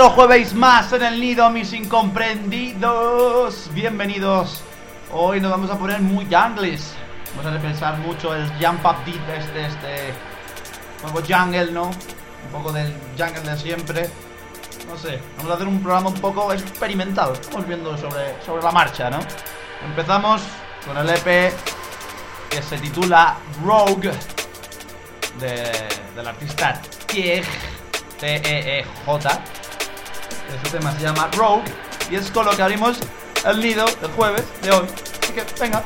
Otro jueves más en el nido, mis incomprendidos. Bienvenidos. Hoy nos vamos a poner muy jungles. Vamos a repensar mucho el jump up este, este nuevo jungle, ¿no? Un poco del jungle de siempre. No sé, vamos a hacer un programa un poco experimentado. Estamos viendo sobre, sobre la marcha, ¿no? Empezamos con el EP que se titula Rogue de, del artista T-E-E-J. Este tema se llama Rogue y es con lo que abrimos el nido del jueves de hoy. Así que venga,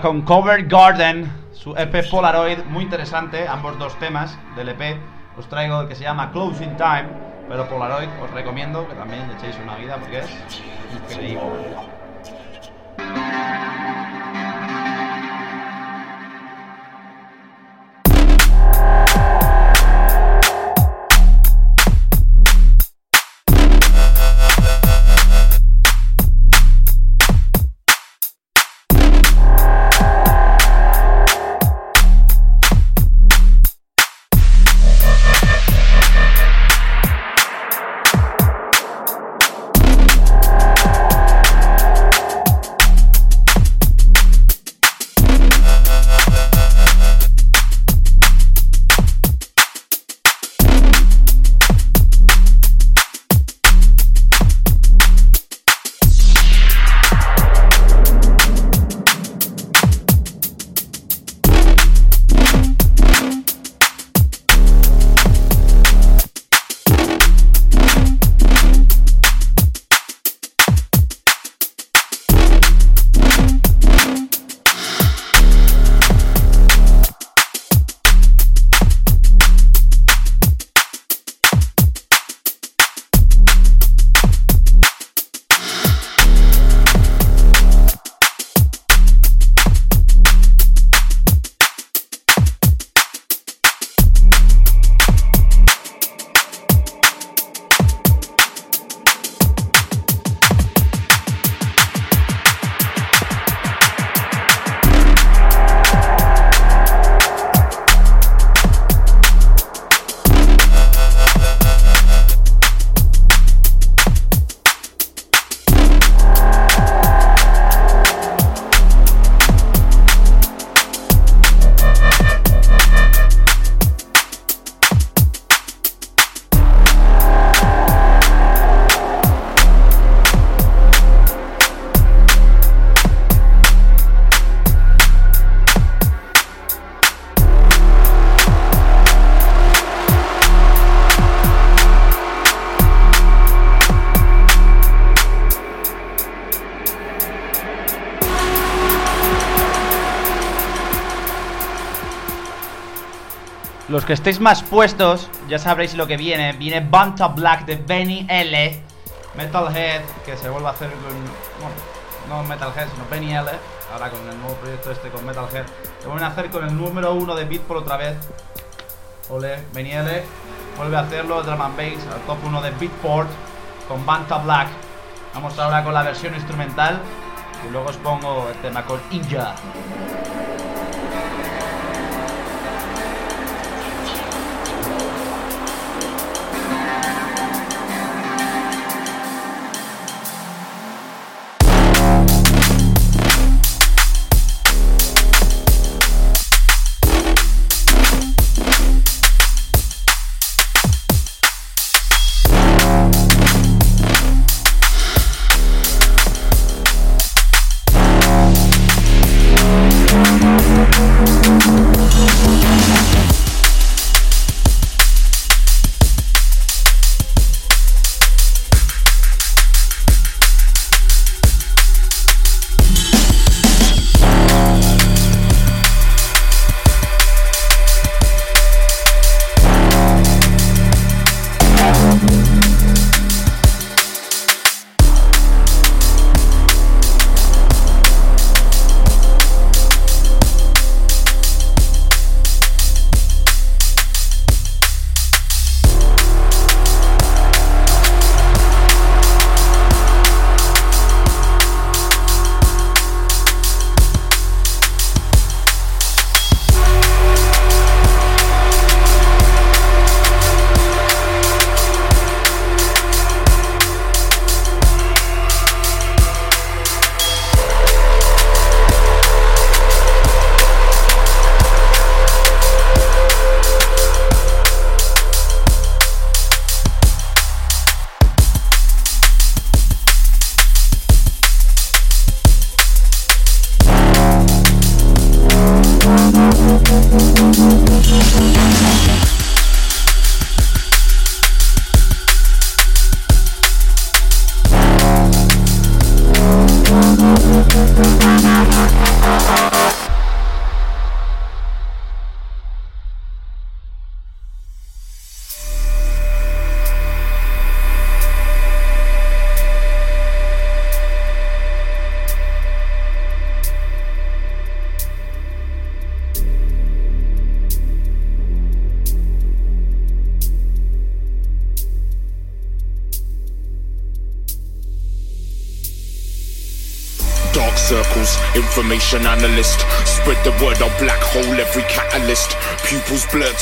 con Cover Garden, su EP Polaroid, muy interesante, ambos dos temas del EP. Os traigo el que se llama Closing Time, pero Polaroid os recomiendo que también le echéis una vida porque es increíble. Los que estéis más puestos, ya sabréis lo que viene. Viene Banta Black de Benny L. Metalhead, que se vuelve a hacer con. Bueno, no Metalhead, sino Benny L. Ahora con el nuevo proyecto este con Metalhead. Se vuelven a hacer con el número uno de Beatport otra vez. Ole, Benny L. Vuelve a hacerlo, Drum and Bass, al top 1 de Beatport con Banta Black. Vamos ahora con la versión instrumental y luego os pongo el tema con Inja.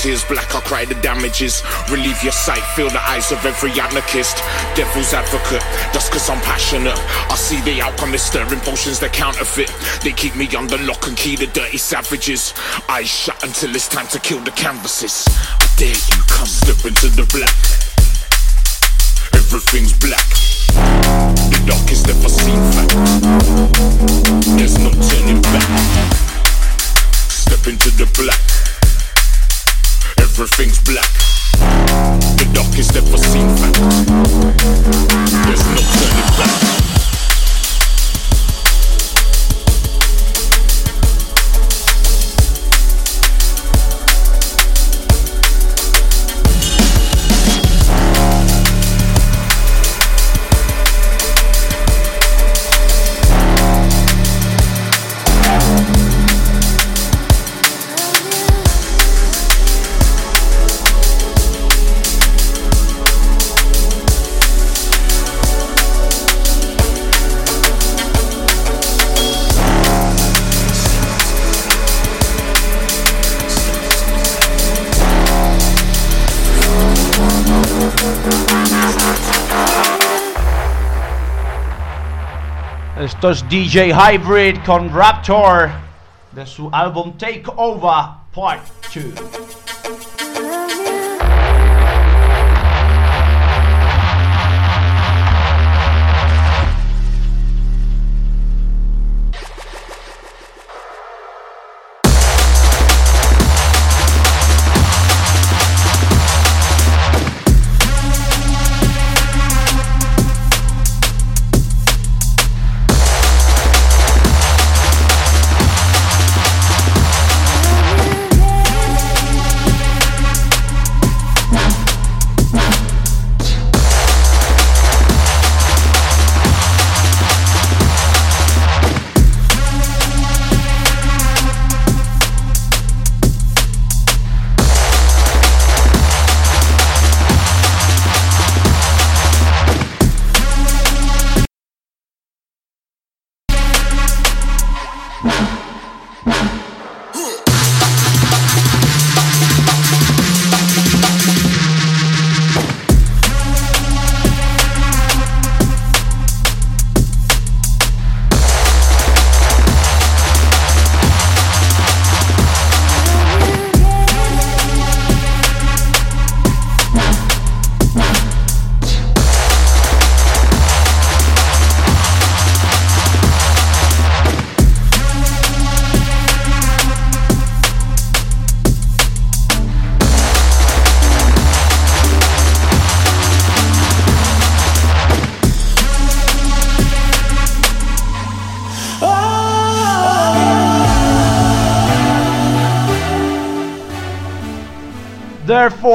Tears black, I'll cry the damages. Relieve your sight, feel the eyes of every anarchist. Devil's advocate, just cause I'm passionate. I see the outcome, stirring potions, they're counterfeit. They keep me under lock and key, the dirty savages. Eyes shut until it's time to kill the canvases. I dare you, come slip into the black. Everything's black. The darkest ever seen fact. There's no turning back. Step into the black. Everything's black. The darkest ever seen fact. There's no turning back. Esto es DJ Hybrid con Raptor de su álbum Take Over Part 2.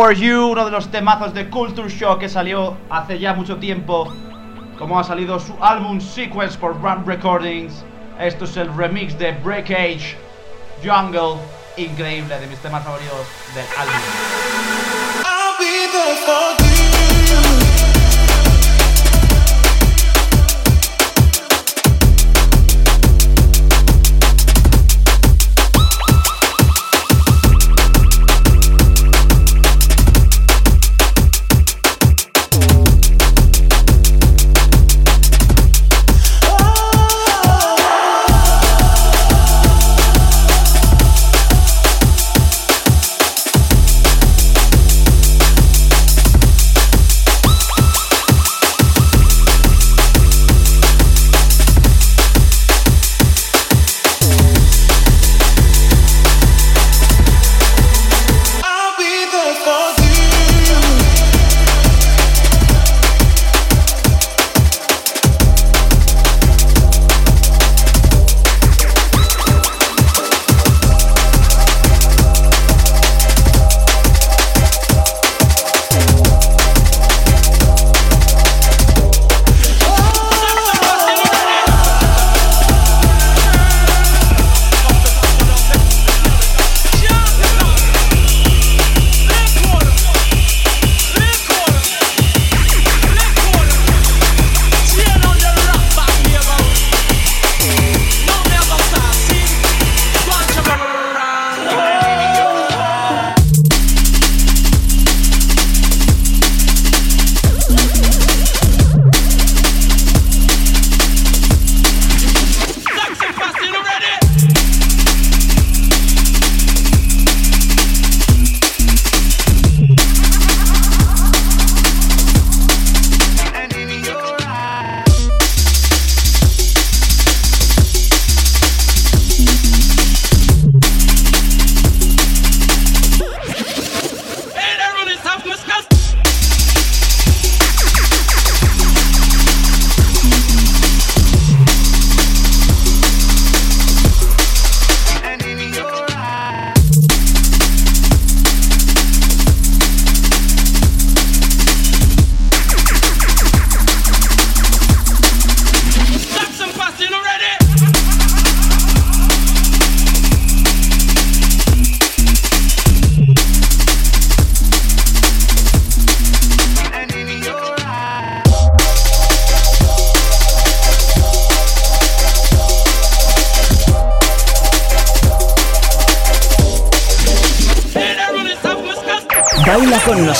For You, uno de los temazos de Culture Shock que salió hace ya mucho tiempo. Como ha salido su álbum Sequence por Ram Recordings. Esto es el remix de Breakage Jungle. Increíble, de mis temas favoritos del álbum.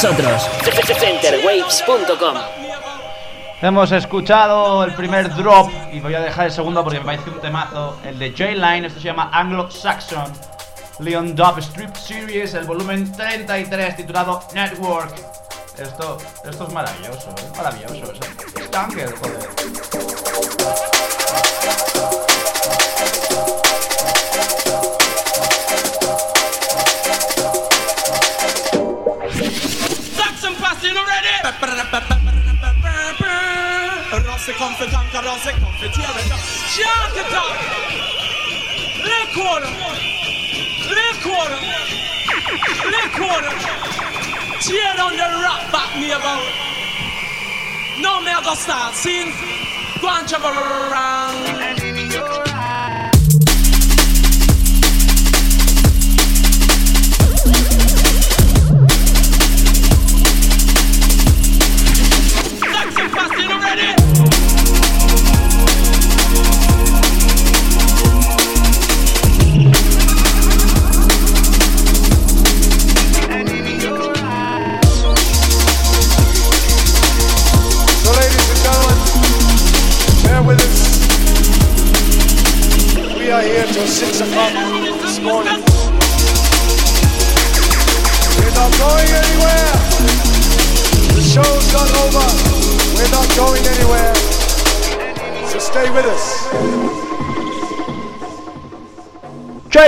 Nosotros. Centerwaves.com Hemos escuchado el primer drop y voy a dejar el segundo porque me parece un temazo. El de J-Line, esto se llama Anglo-Saxon. Leon Dub Strip Series, el volumen 33 titulado Network. Esto, esto es maravilloso, es maravilloso. Es, joder. sig konfronterade. Tjena tack! Rekord! Rekord! Rekord! Tjerande rappat nedover. Någon medelstans in. Guancha around.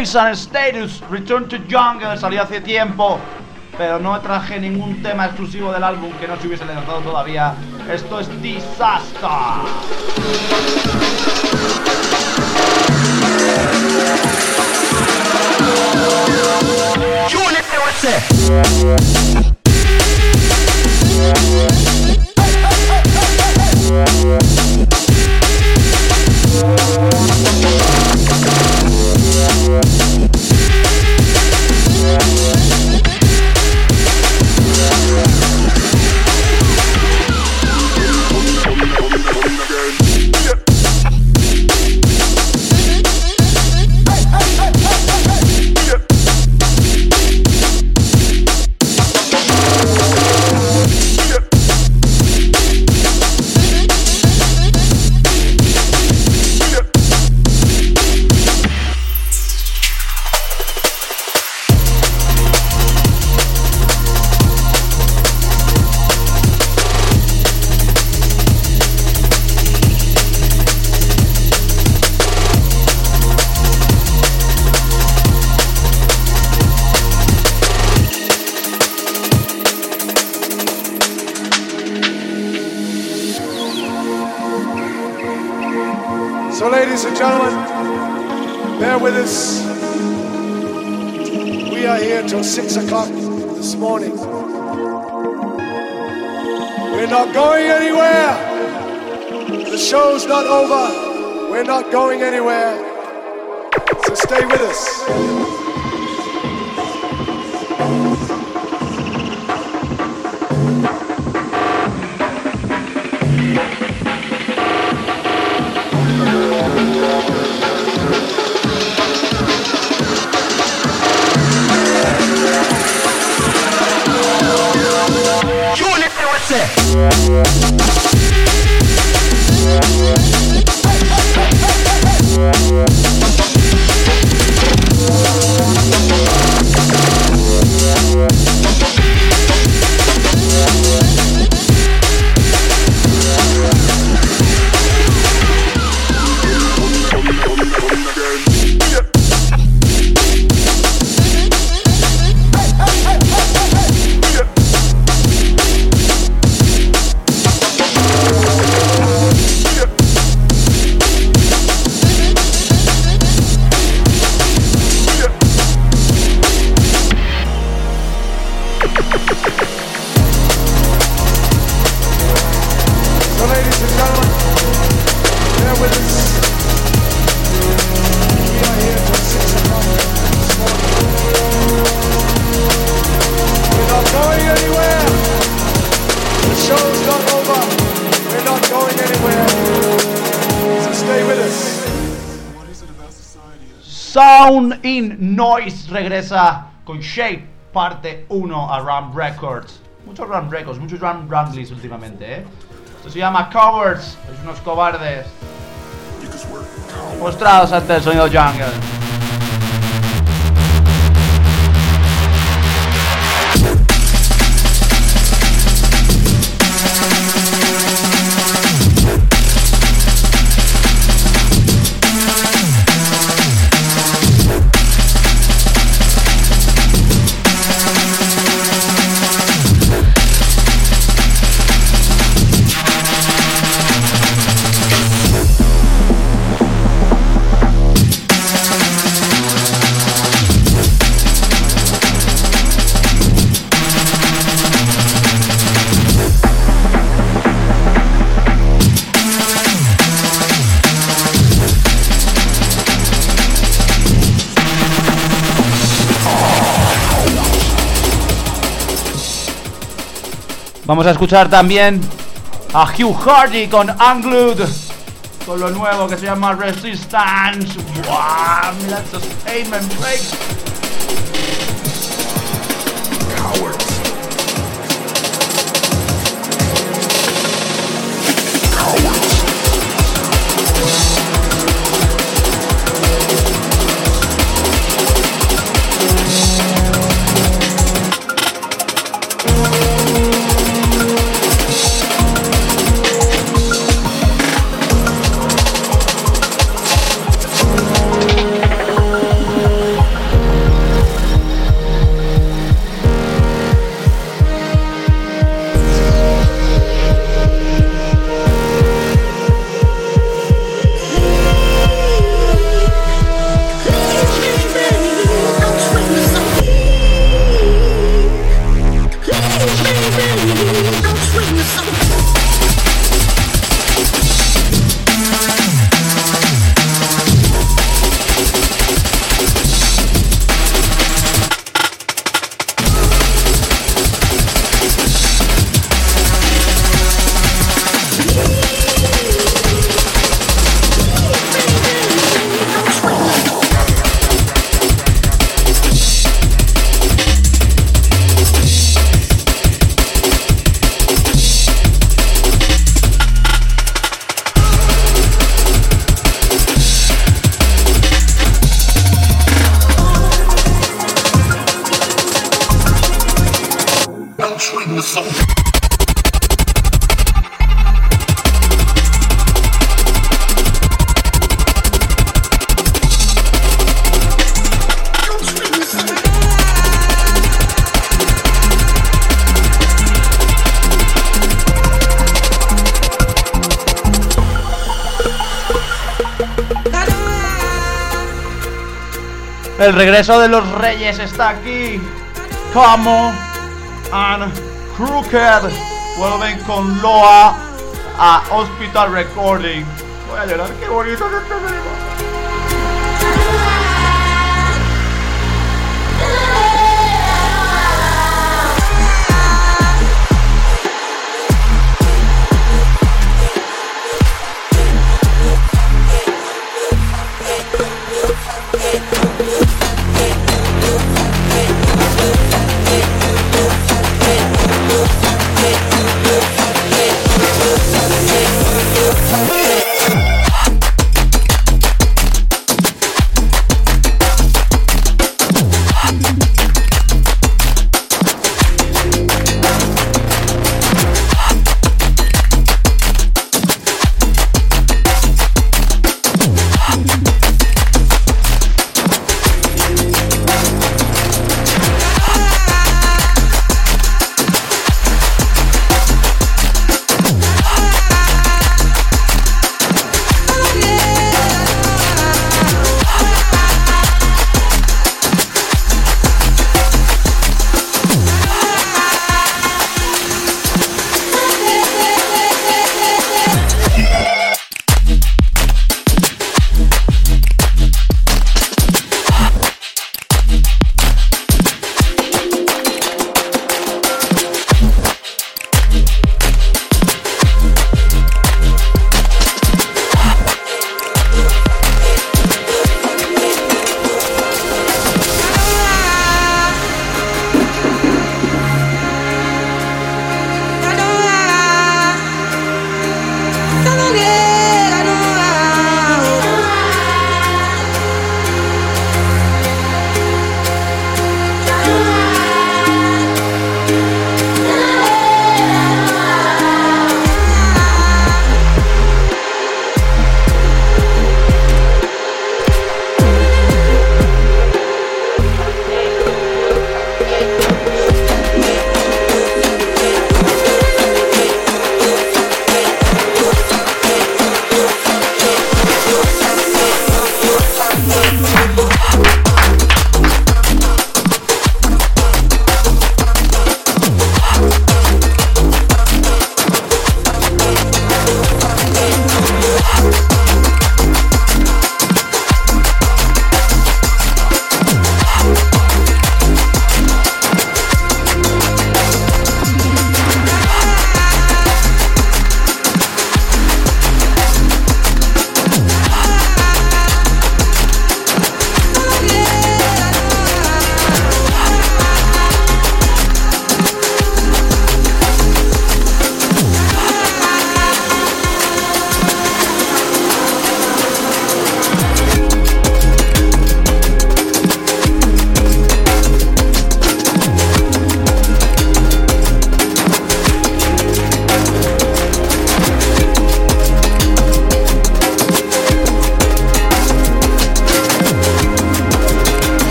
Jason Status, Return to Jungle, salió hace tiempo, pero no traje ningún tema exclusivo del álbum que no se hubiese lanzado todavía. Esto es Disaster. 6 o'clock this morning. We're not going anywhere. The show's not over. We're not going anywhere. So, stay with us. In Noise regresa con Shape parte 1 a Ram Records. Muchos Ram Records, muchos Ram Ramblies últimamente, ¿eh? Esto se llama Cowards, es unos cobardes. Mostrados ante el sonido jungle. Vamos a escuchar también a Hugh Hardy con Unglued. Con lo nuevo que se llama Resistance. ¡Wow! El regreso de los reyes está aquí. Como and Crooked vuelven con Loa a Hospital Recording. Voy a llorar, qué bonito es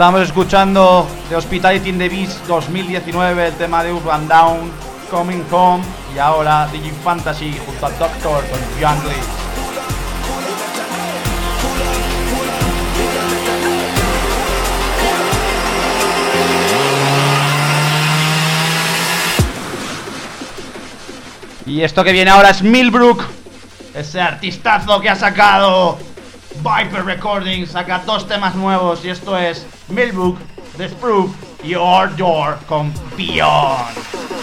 Estamos escuchando The Hospitality in the Beast 2019, el tema de Urban Down, Coming Home y ahora DJ Fantasy junto al Doctor con Young Lee. Y esto que viene ahora es Milbrook, ese artistazo que ha sacado Viper Recordings saca dos temas nuevos y esto es Millbook, Desproof y Our Door con Beyond.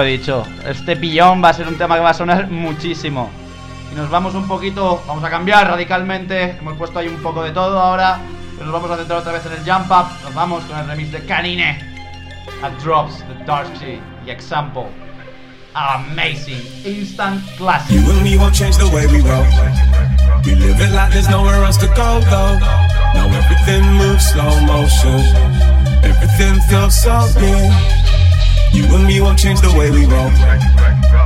Lo he dicho. Este pillón va a ser un tema que va a sonar muchísimo. Y nos vamos un poquito, vamos a cambiar radicalmente. Hemos puesto ahí un poco de todo ahora. Pero nos vamos a centrar otra vez en el jump up. Nos vamos con el remix de Canine. A Drops, The Darcy y Example. Amazing. Instant classic. You and me won't change the way we roll. We live it like there's nowhere else to go, though. Now everything moves slow motion. Everything feels so good. You and me won't change the way we roll.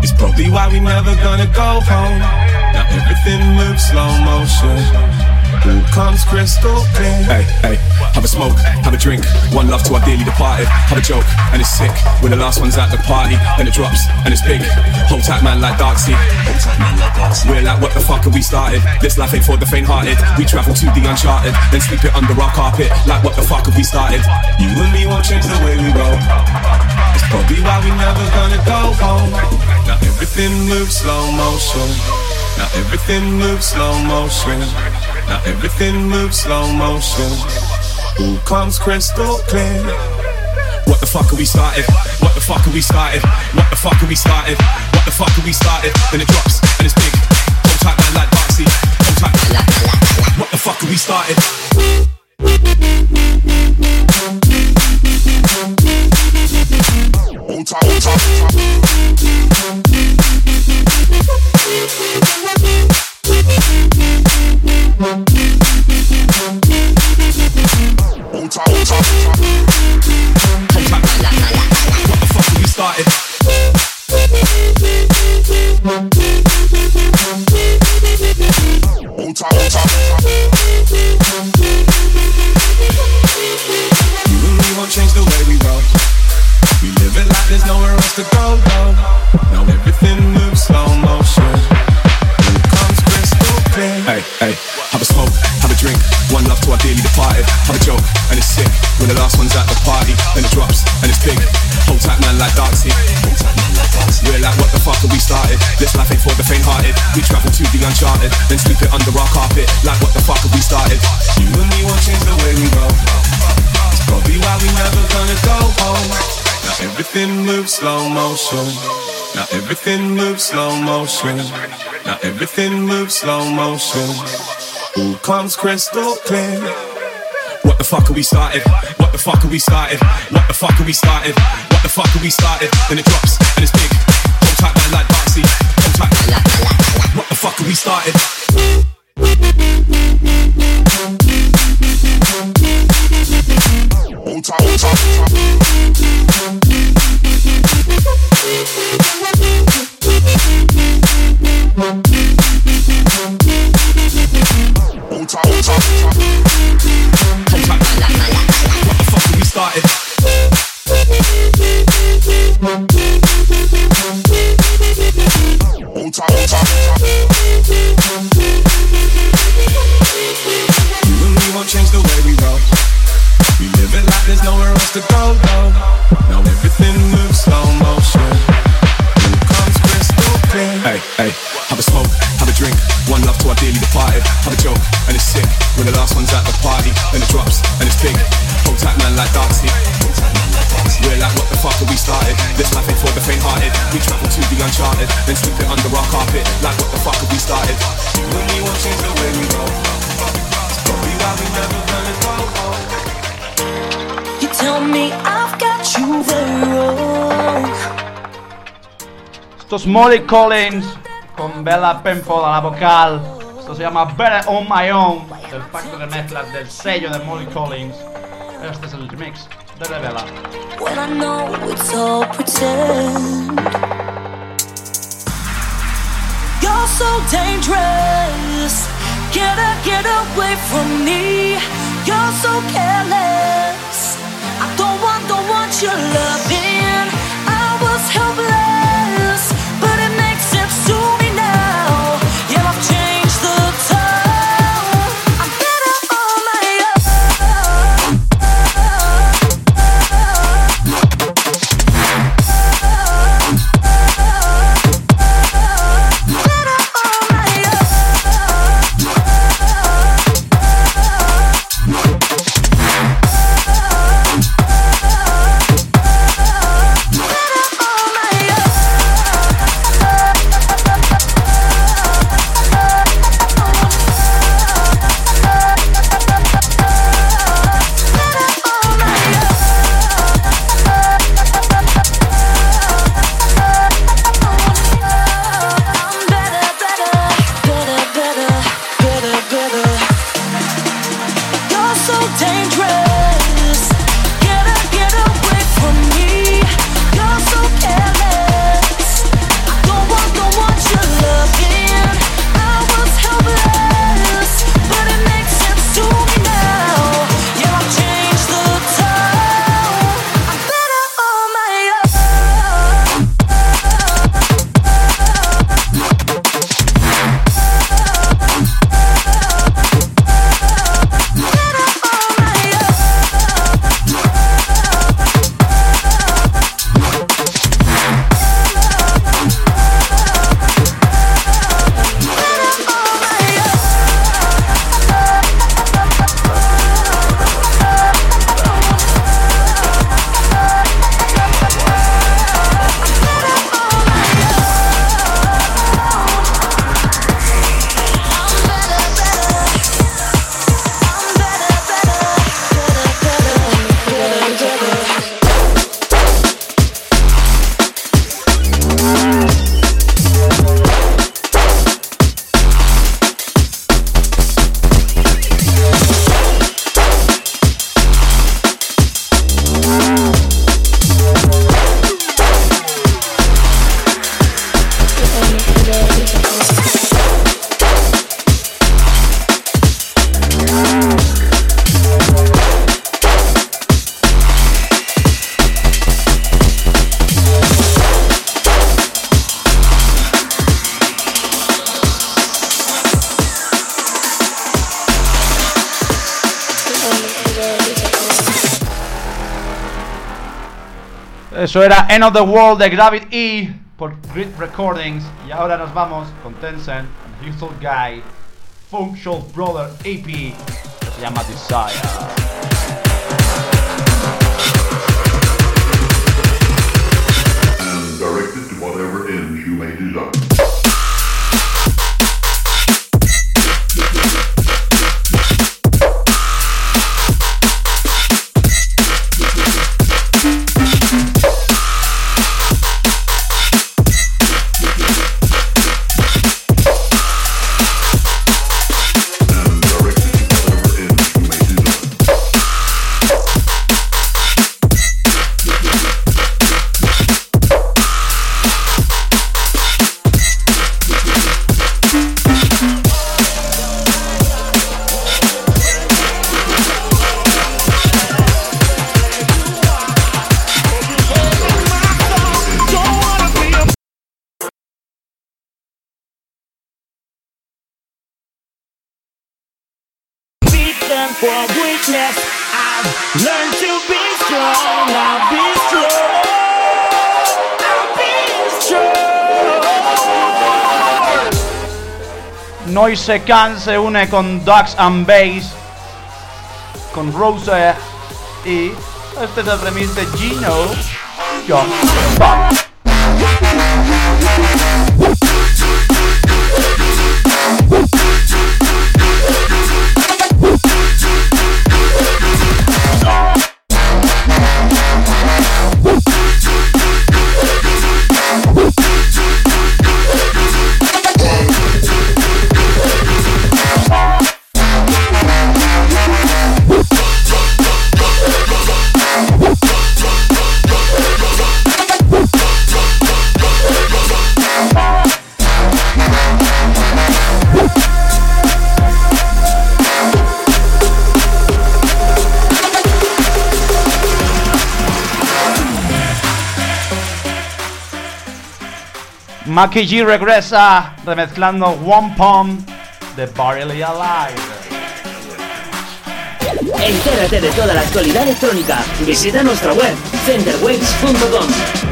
It's probably why we never gonna go home. Now everything moves slow motion. Comes crystal clear. Hey, hey, have a smoke, have a drink. One love to our dearly departed. Have a joke, and it's sick. We're the last ones at the party. Then it drops, and it's big. Hold tight, man, like Darksea. We're like, what the fuck have we started? This life ain't for the faint hearted. We travel to the uncharted, then sleep it under our carpet. Like, what the fuck have we started? You and me won't change the way we roll. It's probably why we never gonna go home. Now everything moves slow motion. Now everything moves slow motion. Now everything moves slow motion. All comes crystal clear. What the fuck are we started? What the fuck are we started? What the fuck are we started? What the fuck are we started? Then it drops and it's big. Hold tight, man, like Darksea. Hold tight. What the fuck are we started? Tight, hold tight. Hold uncharted, then sweep it under our carpet. Like, what the fuck have we started? You and me won't change the way we roll. It's probably why we never gonna go home. Now everything moves slow motion. Now everything moves slow motion. Now everything moves slow motion. All comes crystal clear. What the fuck have we started? What the fuck have we started? What the fuck have we started? What the fuck have we started? Then it drops, and it's big. Hold tight, man, like Darksea. What the fuck are we started? Esto es Molly Collins con Bella Penfold a la vocal. Esto se llama Better on My Own. El pacto de mezclas del sello de Molly Collins. Este es el remix de la Bella. When I know it's all pretend. You're so dangerous. Get get away from me. You're so careless. I don't want, don't want your loving. I was helpless, Eso era End of the World de Gravity E por Grid Recordings. Y ahora nos vamos con Tencent, Houston Guy, Functional Brother EP, que se llama Desire. For weakness. I've learned to be strong. I'll be strong. Noise Can se une con Ducks and Bass, con Rose y este es el remix de Gino. Maki G regresa remezclando One Palm de Barely Alive. Entérate de toda la actualidad electrónica. Visita nuestra web centerwaves.com.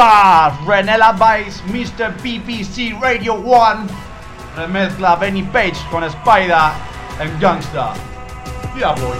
Gangstar, Renella Vice, Mr. PPC Radio 1, remezcla Benny Page con Spider en Gangstar. Ya voy.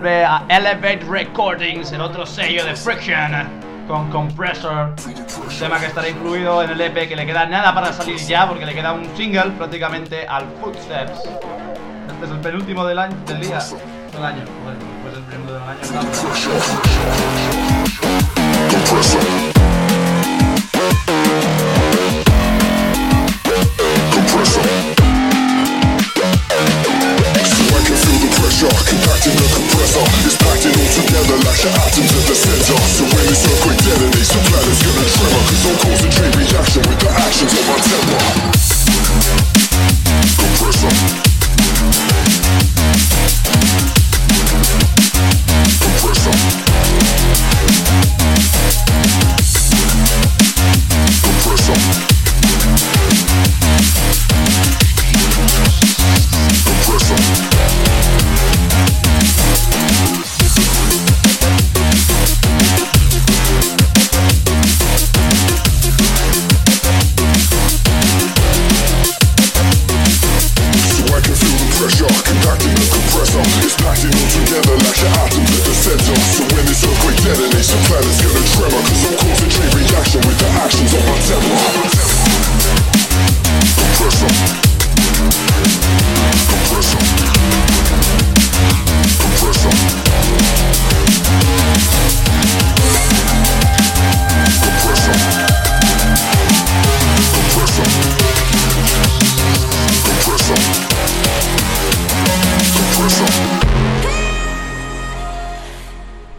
Vuelve a Elevate Recordings, el otro sello de Friction, con Compressor. Un tema que estará incluido en el EP que le queda nada para salir ya, porque le queda un single prácticamente al Footsteps. Este es el penúltimo del, año, del día, del año. Bueno, pues el primero del año. center Is packed in all together like an atoms at the center.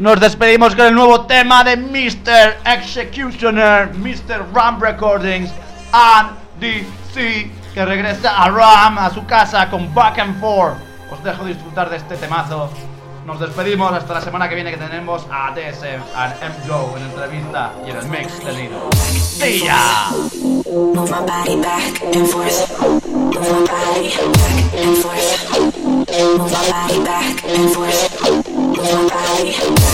Nos despedimos con el nuevo tema de Mr. Executioner, Mr. Ram Recordings and DC, que regresa a Ram, a su casa con Back and Forth. Os dejo disfrutar de este temazo. Nos despedimos hasta la semana que viene que tenemos a DSM and M-Go en entrevista y en el mix de Nido. ¡Sí ya! Move my body back and forth. Move my body back and forth. Move my body back and forth. I'm not going to be.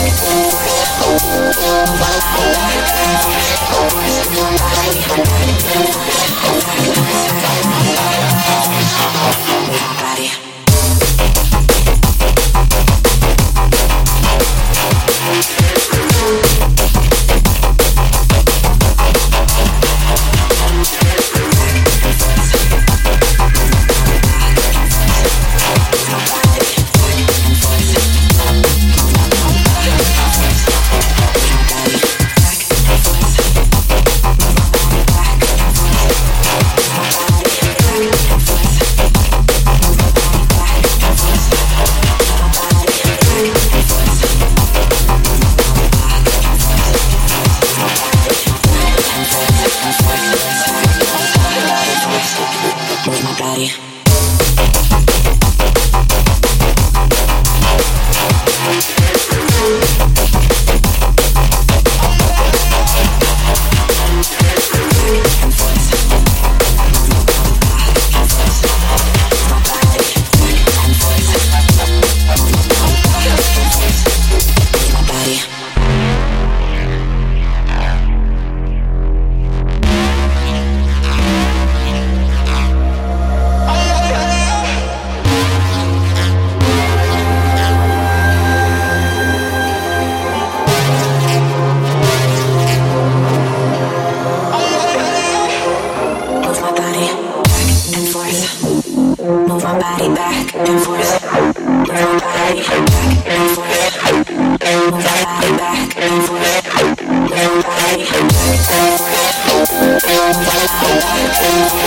I'm gonna go to the hospital.